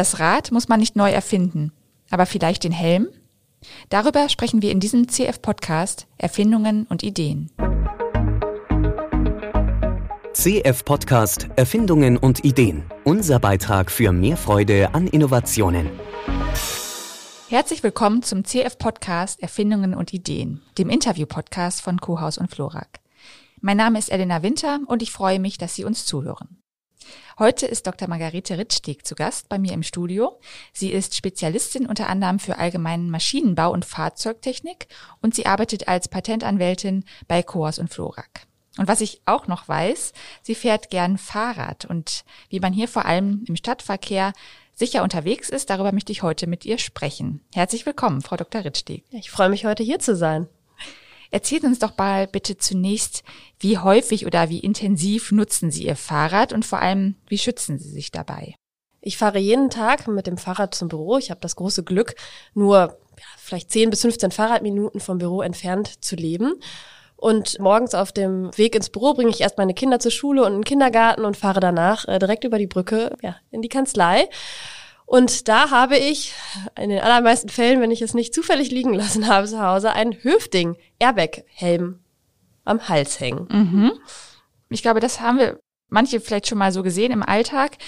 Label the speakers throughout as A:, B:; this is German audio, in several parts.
A: Das Rad muss man nicht neu erfinden, aber vielleicht den Helm? Darüber sprechen wir in diesem CF-Podcast Erfindungen und Ideen.
B: CF-Podcast Erfindungen und Ideen. Unser Beitrag für mehr Freude an Innovationen.
A: Herzlich willkommen zum CF-Podcast Erfindungen und Ideen, dem Interview-Podcast von Kuhaus und Florak. Mein Name ist Elena Winter und ich freue mich, dass Sie uns zuhören. Heute ist Dr. Margarete Rittsteg zu Gast bei mir im Studio. Sie ist Spezialistin unter anderem für allgemeinen Maschinenbau und Fahrzeugtechnik und sie arbeitet als Patentanwältin bei Coas und Florak. Und was ich auch noch weiß, sie fährt gern Fahrrad und wie man hier vor allem im Stadtverkehr sicher unterwegs ist, darüber möchte ich heute mit ihr sprechen. Herzlich willkommen, Frau Dr. Rittsteg.
C: Ich freue mich heute hier zu sein.
A: Erzählen uns doch mal bitte zunächst, wie häufig oder wie intensiv nutzen Sie Ihr Fahrrad und vor allem, wie schützen Sie sich dabei?
C: Ich fahre jeden Tag mit dem Fahrrad zum Büro. Ich habe das große Glück, nur ja, vielleicht 10 bis 15 Fahrradminuten vom Büro entfernt zu leben. Und morgens auf dem Weg ins Büro bringe ich erst meine Kinder zur Schule und in den Kindergarten und fahre danach äh, direkt über die Brücke ja, in die Kanzlei. Und da habe ich in den allermeisten Fällen, wenn ich es nicht zufällig liegen lassen habe zu Hause, einen Höfding Airbag-Helm am Hals hängen.
A: Mhm. Ich glaube, das haben wir manche vielleicht schon mal so gesehen im Alltag.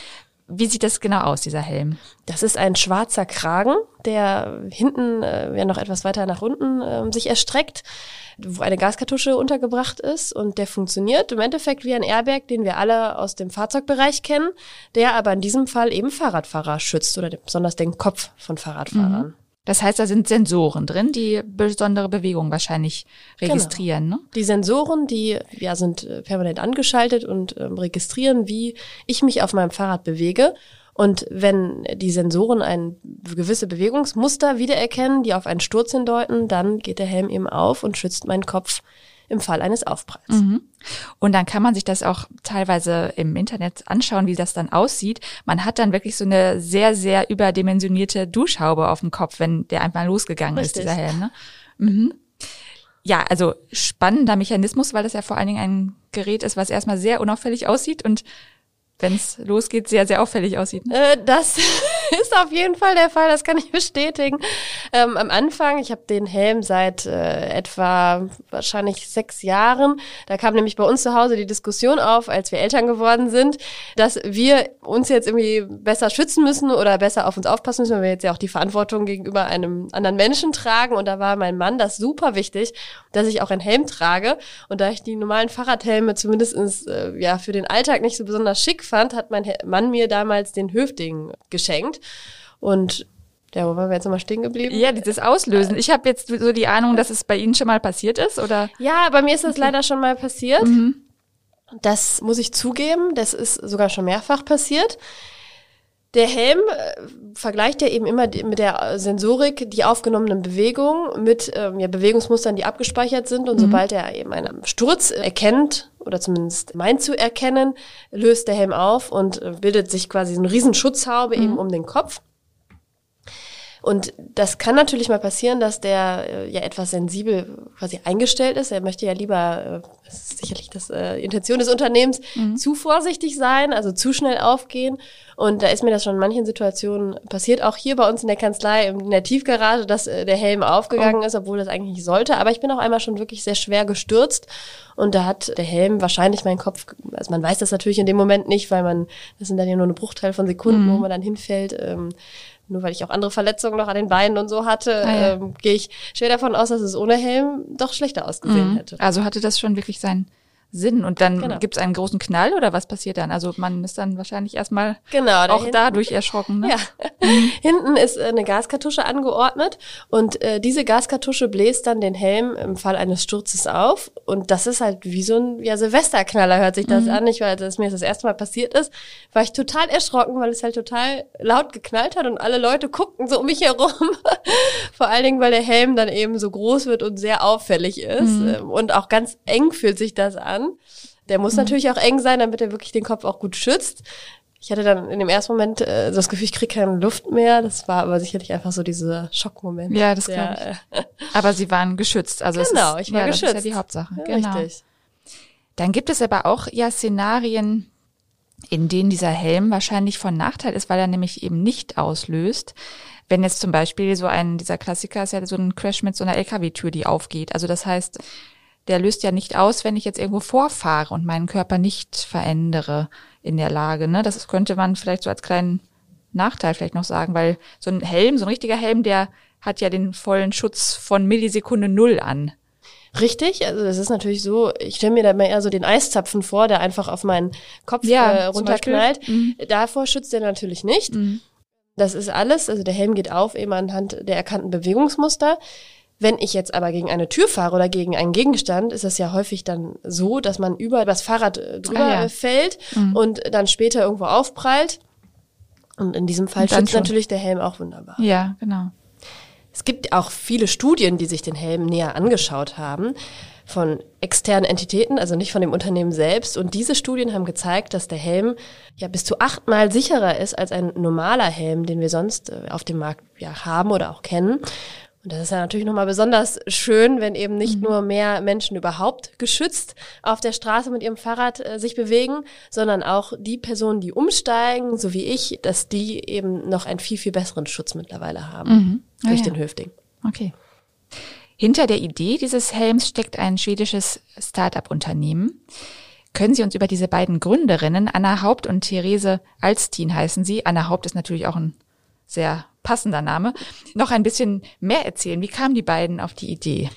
A: Wie sieht das genau aus, dieser Helm?
C: Das ist ein schwarzer Kragen, der hinten äh, ja noch etwas weiter nach unten äh, sich erstreckt wo eine Gaskartusche untergebracht ist und der funktioniert im Endeffekt wie ein Airbag, den wir alle aus dem Fahrzeugbereich kennen, der aber in diesem Fall eben Fahrradfahrer schützt oder besonders den Kopf von Fahrradfahrern.
A: Mhm. Das heißt, da sind Sensoren drin, die besondere Bewegungen wahrscheinlich genau. registrieren. Genau.
C: Ne? Die Sensoren, die ja sind äh, permanent angeschaltet und ähm, registrieren, wie ich mich auf meinem Fahrrad bewege. Und wenn die Sensoren ein gewisse Bewegungsmuster wiedererkennen, die auf einen Sturz hindeuten, dann geht der Helm eben auf und schützt meinen Kopf im Fall eines Aufpralls. Mhm.
A: Und dann kann man sich das auch teilweise im Internet anschauen, wie das dann aussieht. Man hat dann wirklich so eine sehr, sehr überdimensionierte Duschhaube auf dem Kopf, wenn der einmal losgegangen Richtig. ist, dieser Helm. Ne? Mhm. Ja, also spannender Mechanismus, weil das ja vor allen Dingen ein Gerät ist, was erstmal sehr unauffällig aussieht und wenn es losgeht, sehr, sehr auffällig aussieht.
C: Ne? Äh, das ist auf jeden Fall der Fall, das kann ich bestätigen. Ähm, am Anfang, ich habe den Helm seit äh, etwa wahrscheinlich sechs Jahren. Da kam nämlich bei uns zu Hause die Diskussion auf, als wir Eltern geworden sind, dass wir uns jetzt irgendwie besser schützen müssen oder besser auf uns aufpassen müssen, weil wir jetzt ja auch die Verantwortung gegenüber einem anderen Menschen tragen. Und da war mein Mann das super wichtig, dass ich auch einen Helm trage. Und da ich die normalen Fahrradhelme zumindest äh, ja für den Alltag nicht so besonders schick fand, hat mein Mann mir damals den Höfding geschenkt. Und ja, wo waren wir jetzt nochmal stehen geblieben?
A: Ja, dieses Auslösen. Ich habe jetzt so die Ahnung, dass es bei Ihnen schon mal passiert ist, oder?
C: Ja, bei mir ist das leider schon mal passiert. Mhm. Das muss ich zugeben, das ist sogar schon mehrfach passiert. Der Helm äh, vergleicht ja eben immer mit der Sensorik die aufgenommenen Bewegungen mit ähm, ja, Bewegungsmustern, die abgespeichert sind. Und mhm. sobald er eben einen Sturz erkennt, oder zumindest meint zu erkennen, löst der Helm auf und äh, bildet sich quasi eine riesen Schutzhaube mhm. eben um den Kopf. Und das kann natürlich mal passieren, dass der äh, ja etwas sensibel quasi eingestellt ist. Er möchte ja lieber, äh, das ist sicherlich das äh, Intention des Unternehmens, mhm. zu vorsichtig sein, also zu schnell aufgehen. Und da ist mir das schon in manchen Situationen passiert, auch hier bei uns in der Kanzlei, in der Tiefgarage, dass äh, der Helm aufgegangen oh. ist, obwohl das eigentlich nicht sollte. Aber ich bin auch einmal schon wirklich sehr schwer gestürzt. Und da hat der Helm wahrscheinlich meinen Kopf, also man weiß das natürlich in dem Moment nicht, weil man, das sind dann ja nur eine Bruchteil von Sekunden, mhm. wo man dann hinfällt. Ähm, nur weil ich auch andere Verletzungen noch an den Beinen und so hatte, ah, ja. ähm, gehe ich schwer davon aus, dass es ohne Helm doch schlechter ausgesehen mhm. hätte.
A: Also hatte das schon wirklich sein Sinn. Und dann genau. gibt es einen großen Knall oder was passiert dann? Also man ist dann wahrscheinlich erstmal genau, auch hinten, dadurch erschrocken. Ne? Ja.
C: hinten ist äh, eine Gaskartusche angeordnet und äh, diese Gaskartusche bläst dann den Helm im Fall eines Sturzes auf. Und das ist halt wie so ein ja, Silvesterknaller, hört sich das mhm. an. Ich weiß, dass mir das, das erste Mal passiert ist, war ich total erschrocken, weil es halt total laut geknallt hat und alle Leute guckten so um mich herum. Vor allen Dingen, weil der Helm dann eben so groß wird und sehr auffällig ist. Mhm. Ähm, und auch ganz eng fühlt sich das an an. Der muss mhm. natürlich auch eng sein, damit er wirklich den Kopf auch gut schützt. Ich hatte dann in dem ersten Moment äh, das Gefühl, ich kriege keine Luft mehr. Das war aber sicherlich einfach so dieser Schockmoment.
A: Ja, das glaube ich. Äh, aber Sie waren geschützt. Also
C: genau,
A: ist,
C: ich war ja, geschützt.
A: Das ist ja die Hauptsache.
C: Ja,
A: genau.
C: Richtig.
A: Dann gibt es aber auch ja Szenarien, in denen dieser Helm wahrscheinlich von Nachteil ist, weil er nämlich eben nicht auslöst. Wenn jetzt zum Beispiel so ein, dieser Klassiker ist ja so ein Crash mit so einer LKW-Tür, die aufgeht. Also das heißt, der löst ja nicht aus, wenn ich jetzt irgendwo vorfahre und meinen Körper nicht verändere in der Lage. Ne? Das könnte man vielleicht so als kleinen Nachteil vielleicht noch sagen, weil so ein Helm, so ein richtiger Helm, der hat ja den vollen Schutz von Millisekunde Null an.
C: Richtig, also das ist natürlich so, ich stelle mir da mal eher so den Eiszapfen vor, der einfach auf meinen Kopf ja, äh, runterknallt. Mhm. Davor schützt er natürlich nicht. Mhm. Das ist alles, also der Helm geht auf eben anhand der erkannten Bewegungsmuster. Wenn ich jetzt aber gegen eine Tür fahre oder gegen einen Gegenstand, ist es ja häufig dann so, dass man über das Fahrrad äh, drüber ah, ja. fällt mhm. und dann später irgendwo aufprallt. Und in diesem Fall schützt natürlich der Helm auch wunderbar.
A: Ja, genau.
C: Es gibt auch viele Studien, die sich den Helm näher angeschaut haben von externen Entitäten, also nicht von dem Unternehmen selbst. Und diese Studien haben gezeigt, dass der Helm ja bis zu achtmal sicherer ist als ein normaler Helm, den wir sonst äh, auf dem Markt ja haben oder auch kennen. Und das ist ja natürlich nochmal besonders schön, wenn eben nicht mhm. nur mehr Menschen überhaupt geschützt auf der Straße mit ihrem Fahrrad äh, sich bewegen, sondern auch die Personen, die umsteigen, so wie ich, dass die eben noch einen viel, viel besseren Schutz mittlerweile haben mhm. ah, durch ja. den Höfting.
A: Okay. Hinter der Idee dieses Helms steckt ein schwedisches Start-up-Unternehmen. Können Sie uns über diese beiden Gründerinnen, Anna Haupt und Therese Alstin heißen sie, Anna Haupt ist natürlich auch ein sehr passender Name, noch ein bisschen mehr erzählen? Wie kamen die beiden auf die Idee?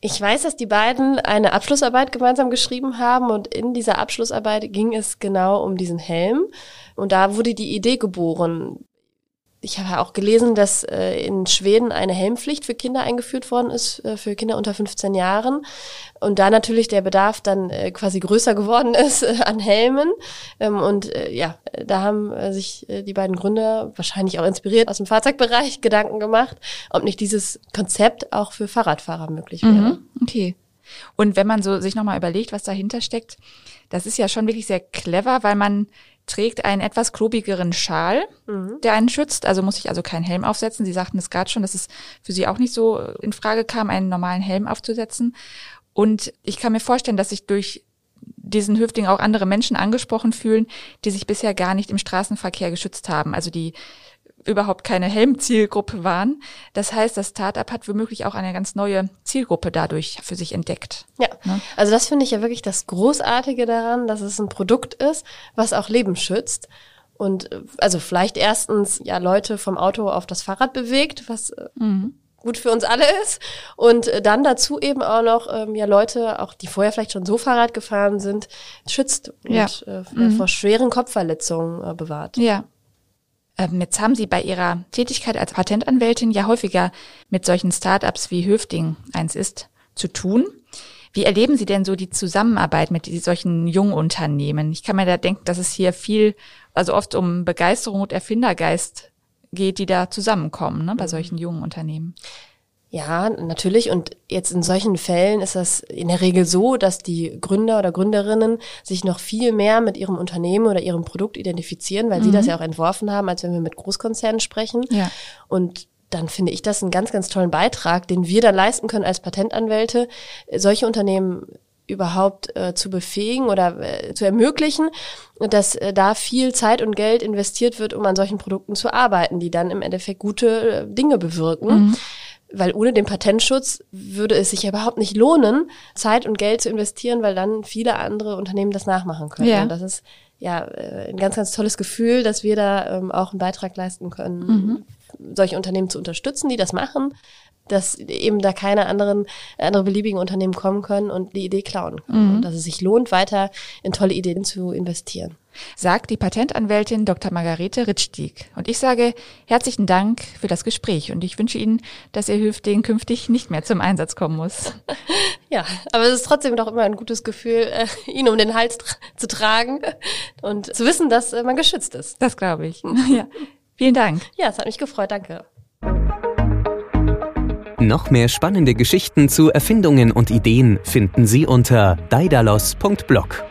C: Ich weiß, dass die beiden eine Abschlussarbeit gemeinsam geschrieben haben und in dieser Abschlussarbeit ging es genau um diesen Helm. Und da wurde die Idee geboren ich habe auch gelesen, dass äh, in Schweden eine Helmpflicht für Kinder eingeführt worden ist, äh, für Kinder unter 15 Jahren. Und da natürlich der Bedarf dann äh, quasi größer geworden ist äh, an Helmen. Ähm, und äh, ja, da haben äh, sich äh, die beiden Gründer wahrscheinlich auch inspiriert aus dem Fahrzeugbereich Gedanken gemacht, ob nicht dieses Konzept auch für Fahrradfahrer möglich wäre. Mhm,
A: okay. Und wenn man so sich nochmal überlegt, was dahinter steckt, das ist ja schon wirklich sehr clever, weil man trägt einen etwas klobigeren Schal, mhm. der einen schützt. Also muss ich also keinen Helm aufsetzen. Sie sagten es gerade schon, dass es für Sie auch nicht so in Frage kam, einen normalen Helm aufzusetzen. Und ich kann mir vorstellen, dass sich durch diesen Hüftling auch andere Menschen angesprochen fühlen, die sich bisher gar nicht im Straßenverkehr geschützt haben. Also die überhaupt keine Helmzielgruppe waren. Das heißt, das Startup hat womöglich auch eine ganz neue Zielgruppe dadurch für sich entdeckt.
C: Ja, ne? also das finde ich ja wirklich das Großartige daran, dass es ein Produkt ist, was auch Leben schützt. Und also vielleicht erstens ja Leute vom Auto auf das Fahrrad bewegt, was äh, mhm. gut für uns alle ist. Und äh, dann dazu eben auch noch ähm, ja Leute, auch die vorher vielleicht schon so Fahrrad gefahren sind, schützt und ja. äh, mhm. vor schweren Kopfverletzungen äh, bewahrt.
A: Ja, jetzt haben Sie bei Ihrer Tätigkeit als Patentanwältin ja häufiger mit solchen Startups wie Höfting eins ist zu tun. Wie erleben Sie denn so die Zusammenarbeit mit solchen Jungunternehmen? Ich kann mir da denken, dass es hier viel, also oft um Begeisterung und Erfindergeist geht, die da zusammenkommen ne, bei mhm. solchen jungen Unternehmen.
C: Ja, natürlich. Und jetzt in solchen Fällen ist das in der Regel so, dass die Gründer oder Gründerinnen sich noch viel mehr mit ihrem Unternehmen oder ihrem Produkt identifizieren, weil mhm. sie das ja auch entworfen haben, als wenn wir mit Großkonzernen sprechen. Ja. Und dann finde ich das einen ganz, ganz tollen Beitrag, den wir dann leisten können als Patentanwälte, solche Unternehmen überhaupt äh, zu befähigen oder äh, zu ermöglichen, dass äh, da viel Zeit und Geld investiert wird, um an solchen Produkten zu arbeiten, die dann im Endeffekt gute äh, Dinge bewirken. Mhm. Weil ohne den Patentschutz würde es sich ja überhaupt nicht lohnen, Zeit und Geld zu investieren, weil dann viele andere Unternehmen das nachmachen können. Ja. Und das ist ja äh, ein ganz, ganz tolles Gefühl, dass wir da ähm, auch einen Beitrag leisten können, mhm. solche Unternehmen zu unterstützen, die das machen, dass eben da keine anderen andere beliebigen Unternehmen kommen können und die Idee klauen können. Mhm. Und dass es sich lohnt, weiter in tolle Ideen zu investieren
A: sagt die Patentanwältin Dr. Margarete Ritschdiek. Und ich sage herzlichen Dank für das Gespräch und ich wünsche Ihnen, dass Ihr Hüftling künftig nicht mehr zum Einsatz kommen muss.
C: Ja, aber es ist trotzdem doch immer ein gutes Gefühl, äh, ihn um den Hals tra zu tragen und zu wissen, dass äh, man geschützt ist.
A: Das glaube ich. ja. Vielen Dank.
C: Ja, es hat mich gefreut. Danke.
B: Noch mehr spannende Geschichten zu Erfindungen und Ideen finden Sie unter daidalos.blog.